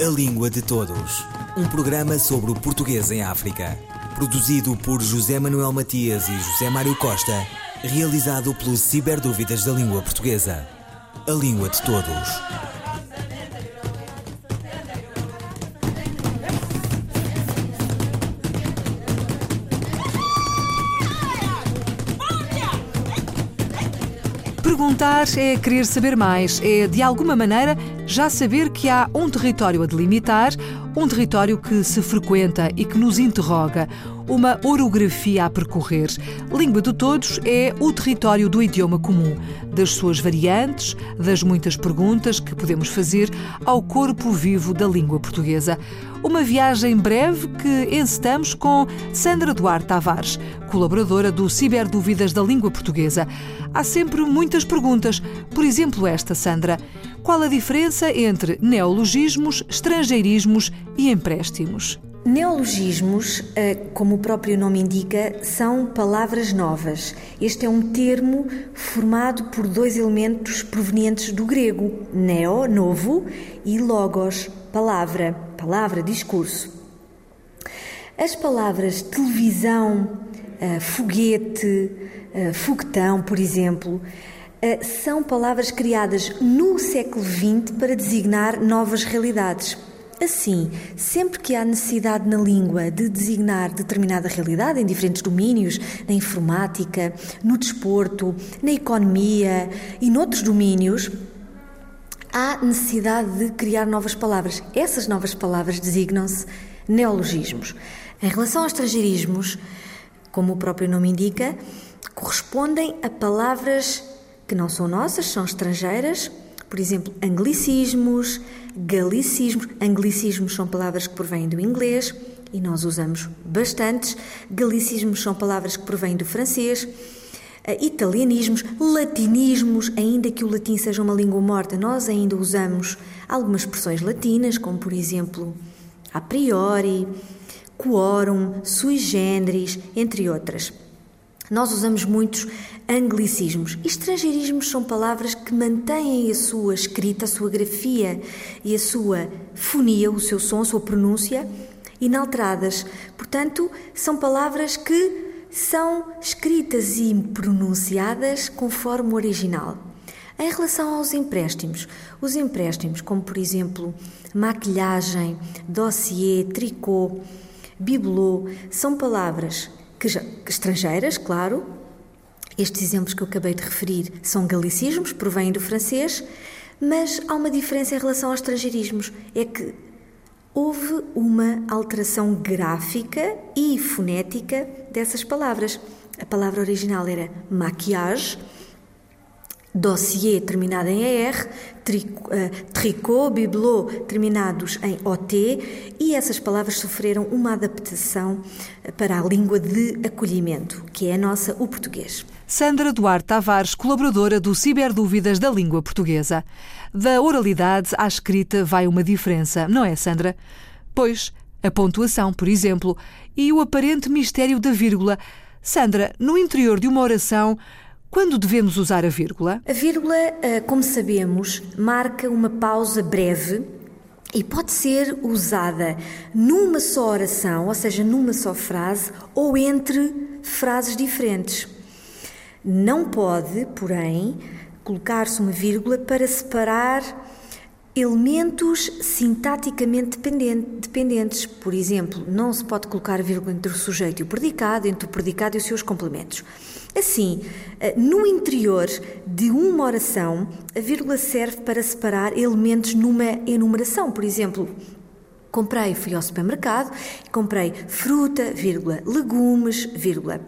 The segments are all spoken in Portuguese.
A Língua de Todos. Um programa sobre o português em África. Produzido por José Manuel Matias e José Mário Costa. Realizado pelos Ciberdúvidas da Língua Portuguesa. A Língua de Todos. Perguntar é querer saber mais, é de alguma maneira já saber que há um território a delimitar, um território que se frequenta e que nos interroga, uma orografia a percorrer. Língua de Todos é o território do idioma comum, das suas variantes, das muitas perguntas que podemos fazer ao corpo vivo da língua portuguesa. Uma viagem breve que encetamos com Sandra Duarte Tavares, colaboradora do Ciberdúvidas da Língua Portuguesa. Há sempre muitas perguntas. Por exemplo, esta, Sandra. Qual a diferença entre neologismos, estrangeirismos e empréstimos? Neologismos, eh, como o próprio nome indica, são palavras novas. Este é um termo formado por dois elementos provenientes do grego: neo, novo, e logos, palavra, palavra, discurso. As palavras televisão, eh, foguete, eh, foguetão, por exemplo, são palavras criadas no século XX para designar novas realidades. Assim, sempre que há necessidade na língua de designar determinada realidade em diferentes domínios, na informática, no desporto, na economia e noutros domínios, há necessidade de criar novas palavras. Essas novas palavras designam-se neologismos. Em relação aos estrangeirismos, como o próprio nome indica, correspondem a palavras que não são nossas, são estrangeiras, por exemplo, anglicismos, galicismos. Anglicismos são palavras que provêm do inglês e nós usamos bastantes. Galicismos são palavras que provêm do francês. Eh, italianismos, latinismos, ainda que o latim seja uma língua morta, nós ainda usamos algumas expressões latinas, como por exemplo a priori, quorum, sui generis, entre outras. Nós usamos muitos anglicismos. Estrangeirismos são palavras que mantêm a sua escrita, a sua grafia e a sua fonia, o seu som, a sua pronúncia inalteradas. Portanto, são palavras que são escritas e pronunciadas conforme o original. Em relação aos empréstimos, os empréstimos, como por exemplo maquilhagem, dossiê, tricô, bibelô, são palavras que já, que estrangeiras, claro. Estes exemplos que eu acabei de referir são galicismos, provêm do francês, mas há uma diferença em relação aos estrangeirismos: é que houve uma alteração gráfica e fonética dessas palavras. A palavra original era maquillage, dossier terminado em ER, tricot, bibelot terminados em OT e essas palavras sofreram uma adaptação eh, para a língua de acolhimento, que é a nossa, o português. Sandra Duarte Tavares, colaboradora do Ciberdúvidas da Língua Portuguesa. Da oralidade à escrita vai uma diferença, não é, Sandra? Pois, a pontuação, por exemplo, e o aparente mistério da vírgula. Sandra, no interior de uma oração, quando devemos usar a vírgula? A vírgula, eh, como sabemos, marca uma pausa breve e pode ser usada numa só oração, ou seja, numa só frase, ou entre frases diferentes. Não pode, porém, colocar-se uma vírgula para separar elementos sintaticamente dependentes. Por exemplo, não se pode colocar vírgula entre o sujeito e o predicado, entre o predicado e os seus complementos. Assim, eh, no interior de uma oração, a vírgula serve para separar elementos numa enumeração. Por exemplo, comprei, fui ao supermercado, comprei fruta, vírgula, legumes, vírgula,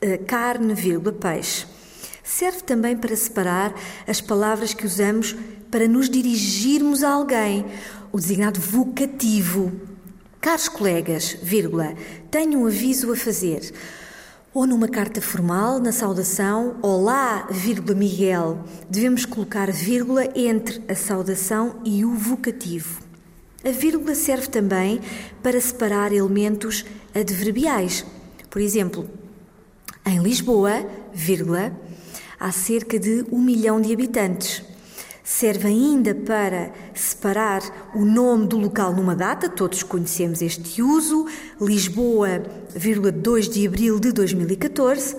eh, carne, vírgula, peixe. Serve também para separar as palavras que usamos para nos dirigirmos a alguém, o designado vocativo. Caros colegas, vírgula, tenho um aviso a fazer ou numa carta formal, na saudação, Olá, vírgula Miguel, devemos colocar vírgula entre a saudação e o vocativo. A vírgula serve também para separar elementos adverbiais. Por exemplo, em Lisboa, vírgula, há cerca de um milhão de habitantes. Serve ainda para separar o nome do local numa data, todos conhecemos este uso, Lisboa, 2 de abril de 2014,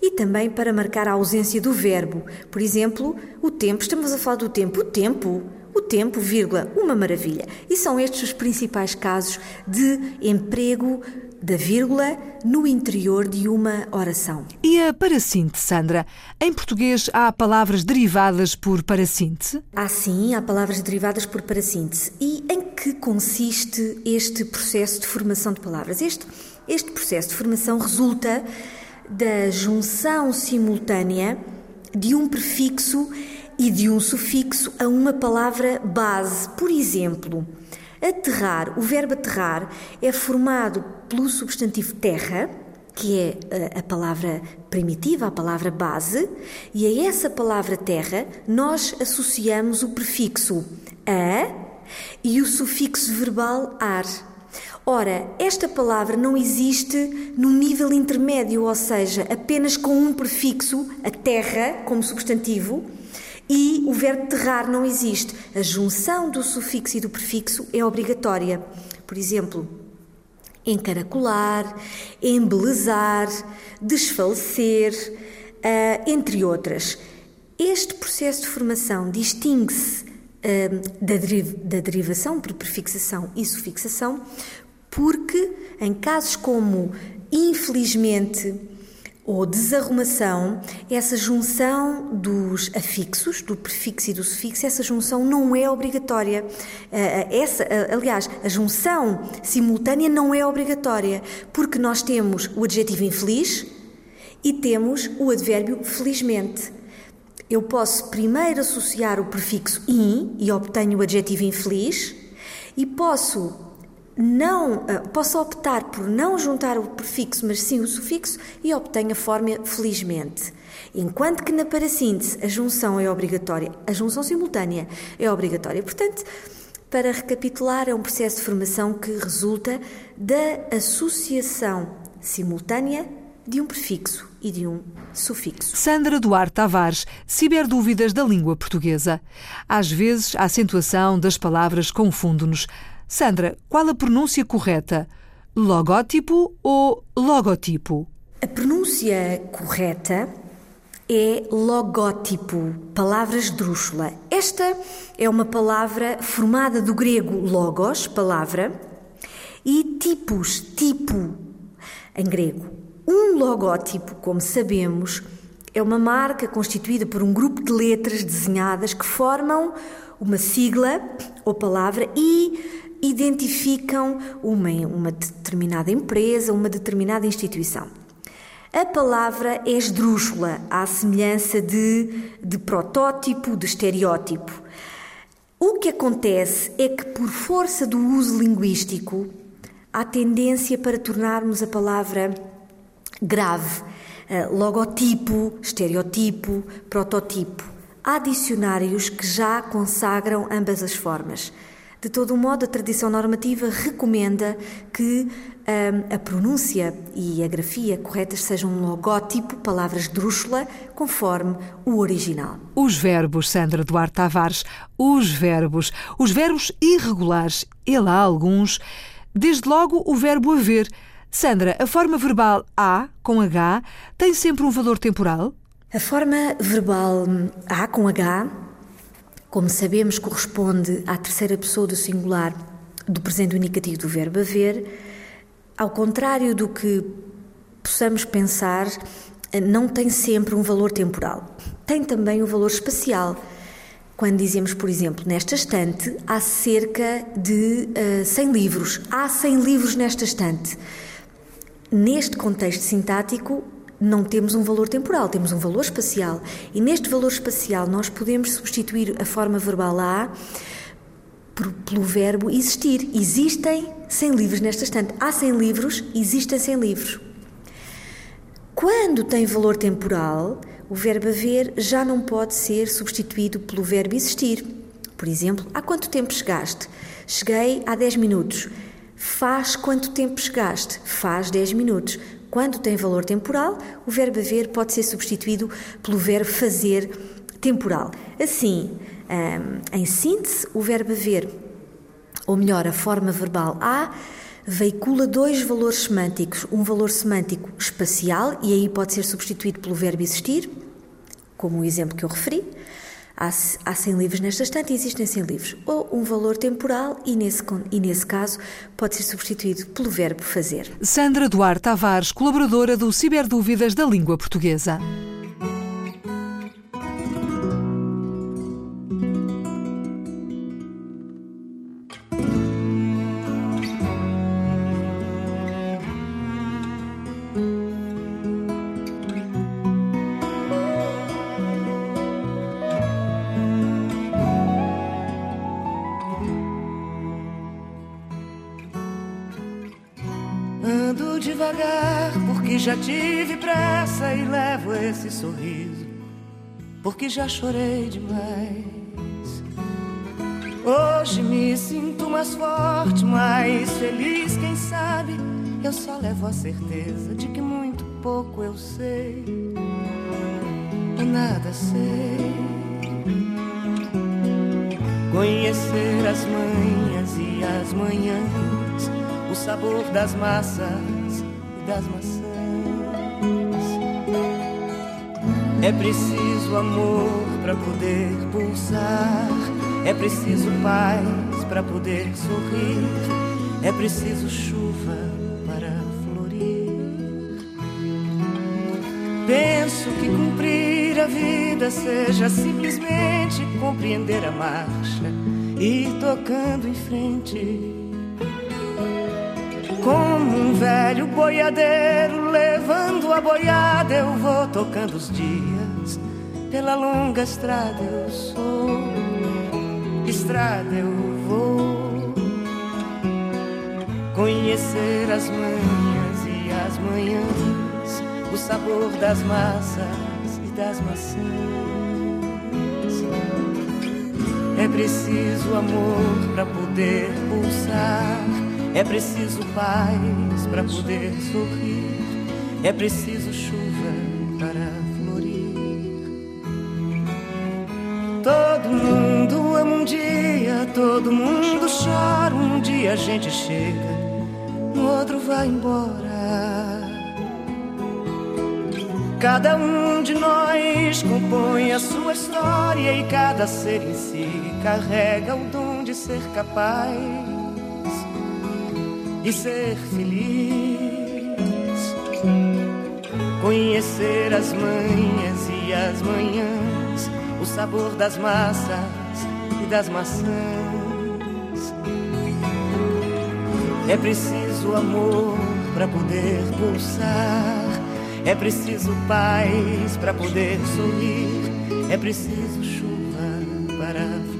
e também para marcar a ausência do verbo. Por exemplo, o tempo, estamos a falar do tempo, o tempo, o tempo, vírgula, uma maravilha. E são estes os principais casos de emprego da vírgula no interior de uma oração. E a parasíntese, Sandra? Em português há palavras derivadas por parasíntese? Há sim, há palavras derivadas por parasíntese. E em que consiste este processo de formação de palavras? Este, este processo de formação resulta da junção simultânea de um prefixo e de um sufixo a uma palavra base. Por exemplo, Aterrar, o verbo aterrar é formado pelo substantivo terra, que é eh, a palavra primitiva, a palavra base, e a essa palavra terra nós associamos o prefixo a e o sufixo verbal ar. Ora, esta palavra não existe no nível intermédio, ou seja, apenas com um prefixo, a terra, como substantivo, e o verbo terrar não existe. A junção do sufixo e do prefixo é obrigatória. Por exemplo, encaracolar, embelezar, desfalecer, uh, entre outras. Este processo de formação distingue-se uh, da, deriv da derivação por prefixação e sufixação, porque em casos como, infelizmente, ou desarrumação, essa junção dos afixos, do prefixo e do sufixo, essa junção não é obrigatória. Eh, eh, essa, eh, aliás, a junção simultânea não é obrigatória, porque nós temos o adjetivo infeliz e temos o advérbio felizmente. Eu posso primeiro associar o prefixo in e obtenho o adjetivo infeliz, e posso não uh, posso optar por não juntar o prefixo, mas sim o sufixo e obtenho a forma felizmente. Enquanto que na parassíntese a junção é obrigatória, a junção simultânea é obrigatória. Portanto, para recapitular, é um processo de formação que resulta da associação simultânea de um prefixo e de um sufixo. Sandra Duarte Tavares, ciberdúvidas da língua portuguesa. Às vezes, a acentuação das palavras confunde-nos. Sandra, qual a pronúncia correta? Logótipo ou logotipo? A pronúncia correta é logótipo, palavra esdrúxula. Esta é uma palavra formada do grego logos, palavra, e tipos, tipo, em grego. Um logótipo, como sabemos, é uma marca constituída por um grupo de letras desenhadas que formam uma sigla ou palavra e identificam uma, uma determinada empresa, uma determinada instituição. A palavra é esdrúxula, à semelhança de, de protótipo, de estereótipo. O que acontece é que, por força do uso linguístico, há tendência para tornarmos a palavra grave. Uh, logotipo, estereotipo, protótipo. Há dicionários que já consagram ambas as formas. De todo modo, a tradição normativa recomenda que um, a pronúncia e a grafia corretas sejam um logótipo, palavras drúxula, conforme o original. Os verbos, Sandra Duarte Tavares, os verbos, os verbos irregulares, ele há alguns. Desde logo o verbo haver. Sandra, a forma verbal a, com H, tem sempre um valor temporal? A forma verbal a, com H, como sabemos, corresponde à terceira pessoa do singular do presente indicativo do verbo haver, ao contrário do que possamos pensar, não tem sempre um valor temporal. Tem também um valor espacial. Quando dizemos, por exemplo, nesta estante há cerca de uh, eh, 100 livros. Há 100 livros nesta estante. Neste contexto sintático, não temos um valor temporal, temos um valor espacial. E neste valor espacial nós podemos substituir a forma verbal a pelo verbo existir. Existem 100 livros nesta estante. Há 100 livros, existem 100 livros. Quando tem valor temporal, o verbo haver já não pode ser substituído pelo verbo existir. Por exemplo, há quanto tempo chegaste? Cheguei há 10 minutos. Faz quanto tempo chegaste? Faz 10 minutos. Quando tem valor temporal, o verbo haver pode ser substituído pelo verbo fazer temporal. Assim, em síntese, o verbo haver, ou melhor, a forma verbal a, veicula dois valores semânticos. Um valor semântico espacial, e aí pode ser substituído pelo verbo existir, como o exemplo que eu referi. Há, há 100 livros nesta estante e existem 100 livros. Ou um valor temporal, e nesse, e nesse caso pode ser substituído pelo verbo fazer. Sandra Duarte Tavares, colaboradora do Ciberdúvidas da Língua Portuguesa. Já tive pressa e levo esse sorriso, porque já chorei demais. Hoje me sinto mais forte, mais feliz, quem sabe? Eu só levo a certeza de que muito pouco eu sei, eu nada sei. Conhecer as manhas e as manhãs, o sabor das massas das maçãs. É preciso amor para poder pulsar, é preciso paz para poder sorrir, é preciso chuva para florir. Penso que cumprir a vida seja simplesmente compreender a marcha, ir tocando em frente. Como um velho boiadeiro levando boiada, eu vou tocando os dias. Pela longa estrada eu sou, estrada eu vou. Conhecer as manhãs e as manhãs, o sabor das massas e das maçãs. É preciso amor para poder pulsar é preciso paz para poder sorrir, é preciso chuva para florir. Todo mundo ama um dia, todo mundo chora. Um dia a gente chega, no outro vai embora. Cada um de nós compõe a sua história e cada ser em si carrega o dom de ser capaz e ser feliz. Conhecer as manhas e as manhãs, o sabor das massas e das maçãs. É preciso amor para poder pulsar, é preciso paz para poder sorrir, é preciso chuva para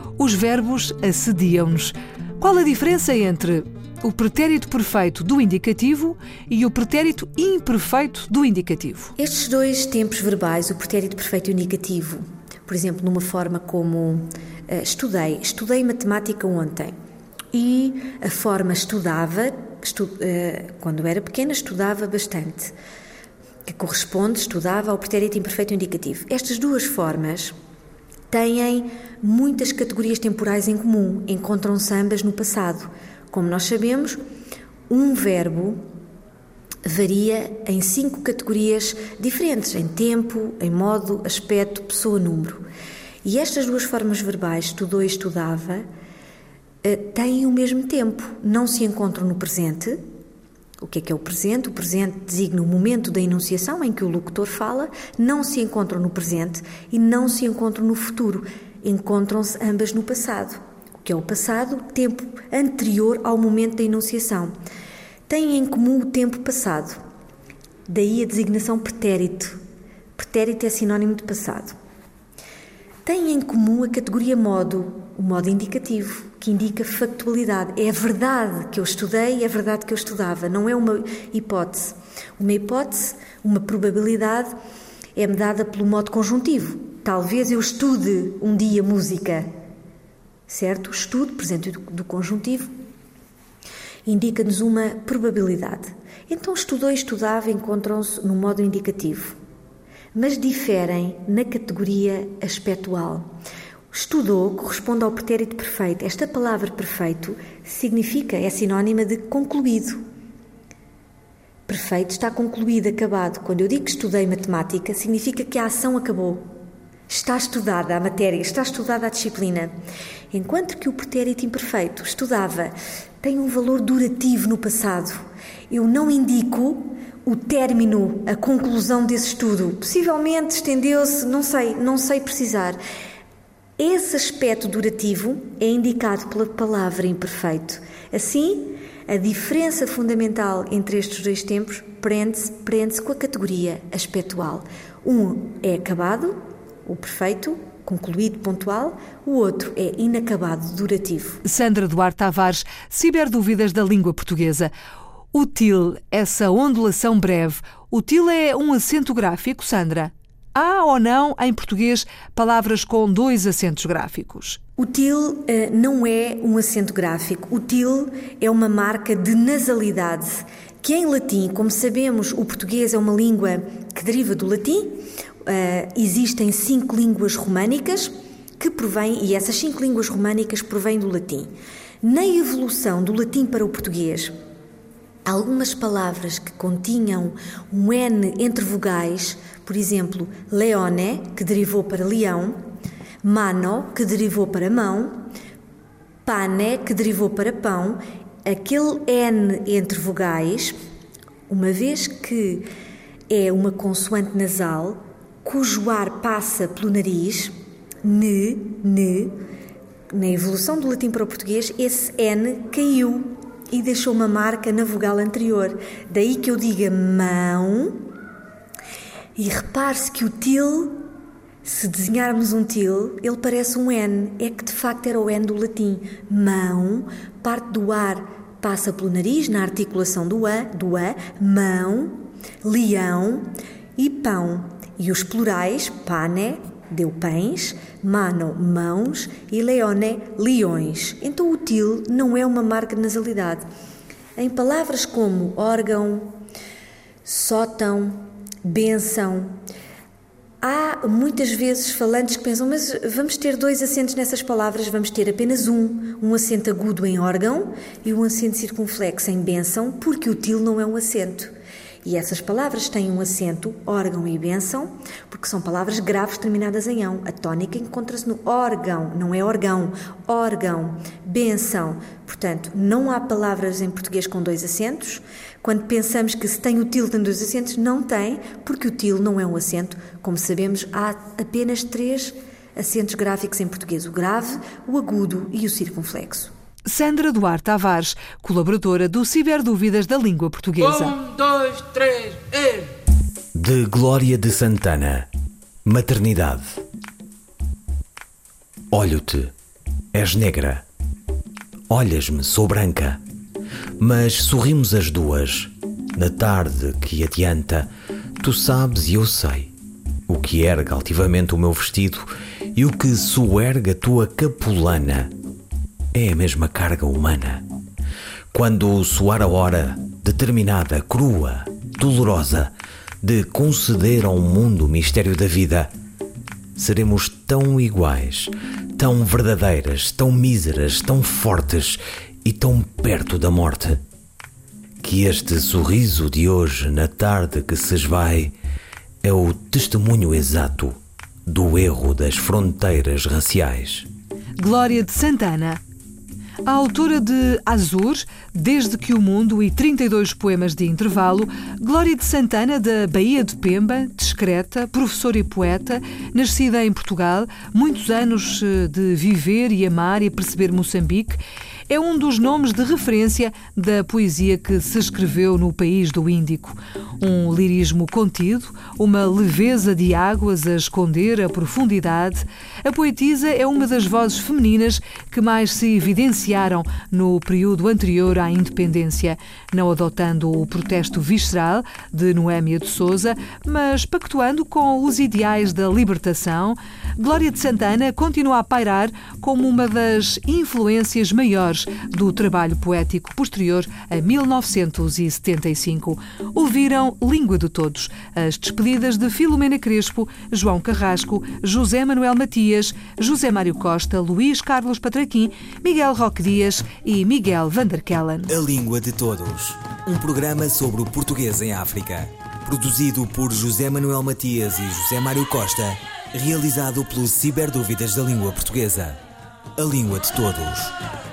Os verbos assediam-nos. Qual a diferença entre o pretérito perfeito do indicativo e o pretérito imperfeito do indicativo? Estes dois tempos verbais, o pretérito perfeito e o indicativo, por exemplo, numa forma como uh, estudei, estudei matemática ontem. E a forma estudava, estu, uh, quando era pequena, estudava bastante, que corresponde, estudava ao pretérito imperfeito e indicativo. Estas duas formas têm muitas categorias temporais em comum, encontram-se ambas no passado. Como nós sabemos, um verbo varia em cinco categorias diferentes: em tempo, em modo, aspecto, pessoa, número. E estas duas formas verbais, estudou e estudava, eh, têm o mesmo tempo, não se encontram no presente. O que é que é o presente? O presente designa o momento da enunciação em que o locutor fala, não se encontram no presente e não se encontram no futuro encontram-se ambas no passado. O que é o passado? Tempo anterior ao momento da enunciação. Têm em comum o tempo passado. Daí a designação pretérito. Pretérito é sinónimo de passado. Têm em comum a categoria modo, o modo indicativo, que indica factualidade. É a verdade que eu estudei, é a verdade que eu estudava, não é uma hipótese. Uma hipótese, uma probabilidade, é-me dada pelo modo conjuntivo. Talvez eu estude um dia música, certo? Estudo, presente do conjuntivo, indica-nos uma probabilidade. Então, estudou e estudava encontram-se no modo indicativo mas diferem na categoria aspectual. Estudou corresponde ao pretérito perfeito. Esta palavra perfeito significa, é sinónima de concluído. Perfeito está concluído, acabado. Quando eu digo que estudei matemática, significa que a ação acabou. Está estudada a matéria, está estudada a disciplina. Enquanto que o pretérito imperfeito, estudava, tem um valor durativo no passado. Eu não indico o término, a conclusão desse estudo. Possivelmente estendeu-se, não sei, não sei precisar. Esse aspecto durativo é indicado pela palavra imperfeito. Assim, a diferença fundamental entre estes dois tempos prende-se prende com a categoria aspectual. Um é acabado, o perfeito, concluído, pontual, o outro é inacabado, durativo. Sandra Duarte Tavares, ciberdúvidas da língua portuguesa. O til, essa ondulação breve, o til é um acento gráfico, Sandra? Há ou não, em português, palavras com dois acentos gráficos? O til uh, não é um acento gráfico. O til é uma marca de nasalidade, que em latim, como sabemos, o português é uma língua que deriva do latim. Uh, existem cinco línguas românicas que provêm, e essas cinco línguas românicas provêm do latim. Na evolução do latim para o português, Algumas palavras que continham um N entre vogais, por exemplo, leone, que derivou para leão, mano, que derivou para mão, pane, que derivou para pão, aquele N entre vogais, uma vez que é uma consoante nasal, cujo ar passa pelo nariz, ne, ne, na evolução do latim para o português, esse N caiu e deixou uma marca na vogal anterior. Daí que eu diga mão. E repare-se que o til, se desenharmos um til, ele parece um N. É que de facto era o N do latim. Mão, parte do ar passa pelo nariz na articulação do A, do A, mão, leão e pão. E os plurais, pane, deu pães, mano, mãos e leone, leões. Então o til não é uma marca de nasalidade. Em palavras como órgão, sótão, benção, há muitas vezes falantes que pensam, mas vamos ter dois acentos nessas palavras, vamos ter apenas um, um acento agudo em órgão e um acento circunflexo em benção, porque o til não é um acento. E essas palavras têm um acento, órgão e bênção, porque são palavras graves terminadas em ão. A tónica encontra-se no órgão, não é órgão, órgão, bênção. Portanto, não há palavras em português com dois acentos. Quando pensamos que se tem o til tem dois acentos, não tem, porque o til não é um acento. Como sabemos, há apenas três acentos gráficos em português: o grave, o agudo e o circunflexo. Sandra Duarte Tavares, colaboradora do Ciberdúvidas da Língua Portuguesa. Um, dois, três, e... De Glória de Santana. Maternidade. Olho-te, és negra. Olhas-me, sou branca. Mas sorrimos as duas. Na tarde que adianta, tu sabes e eu sei. O que erga altivamente o meu vestido e o que soerga a tua capulana é a mesma carga humana. Quando soar a hora determinada, crua, dolorosa, de conceder ao mundo o mistério da vida, seremos tão iguais, tão verdadeiras, tão míseras, tão fortes e tão perto da morte, que este sorriso de hoje, na tarde que se esvai, é o testemunho exato do erro das fronteiras raciais. Glória de Santana a autora de Azur, Desde que o Mundo e 32 poemas de intervalo, Glória de Santana, da Baía de Pemba, discreta, professora e poeta, nascida em Portugal, muitos anos eh, de viver e amar e perceber Moçambique, é um dos nomes de referência da poesia que se escreveu no país do Índico. Um lirismo contido, uma leveza de águas a esconder a profundidade. A poetisa é uma das vozes femininas que mais se evidenciaram no período anterior à independência, não adotando o protesto visceral de Noémia de Souza, mas pactuando com os ideais da libertação. Glória de Santana continua a pairar como uma das influências maiores do trabalho poético posterior a 1975. Ouviram Língua de Todos, as despedidas de Filomena Crespo, João Carrasco, José Manuel Matias, José Mário Costa, Luís Carlos Patraquim, Miguel Roque Dias e Miguel Vanderkellen. A Língua de Todos. Um programa sobre o português em África. Produzido por José Manuel Matias e José Mário Costa. Realizado pelo Ciberdúvidas da Língua Portuguesa. A Língua de Todos.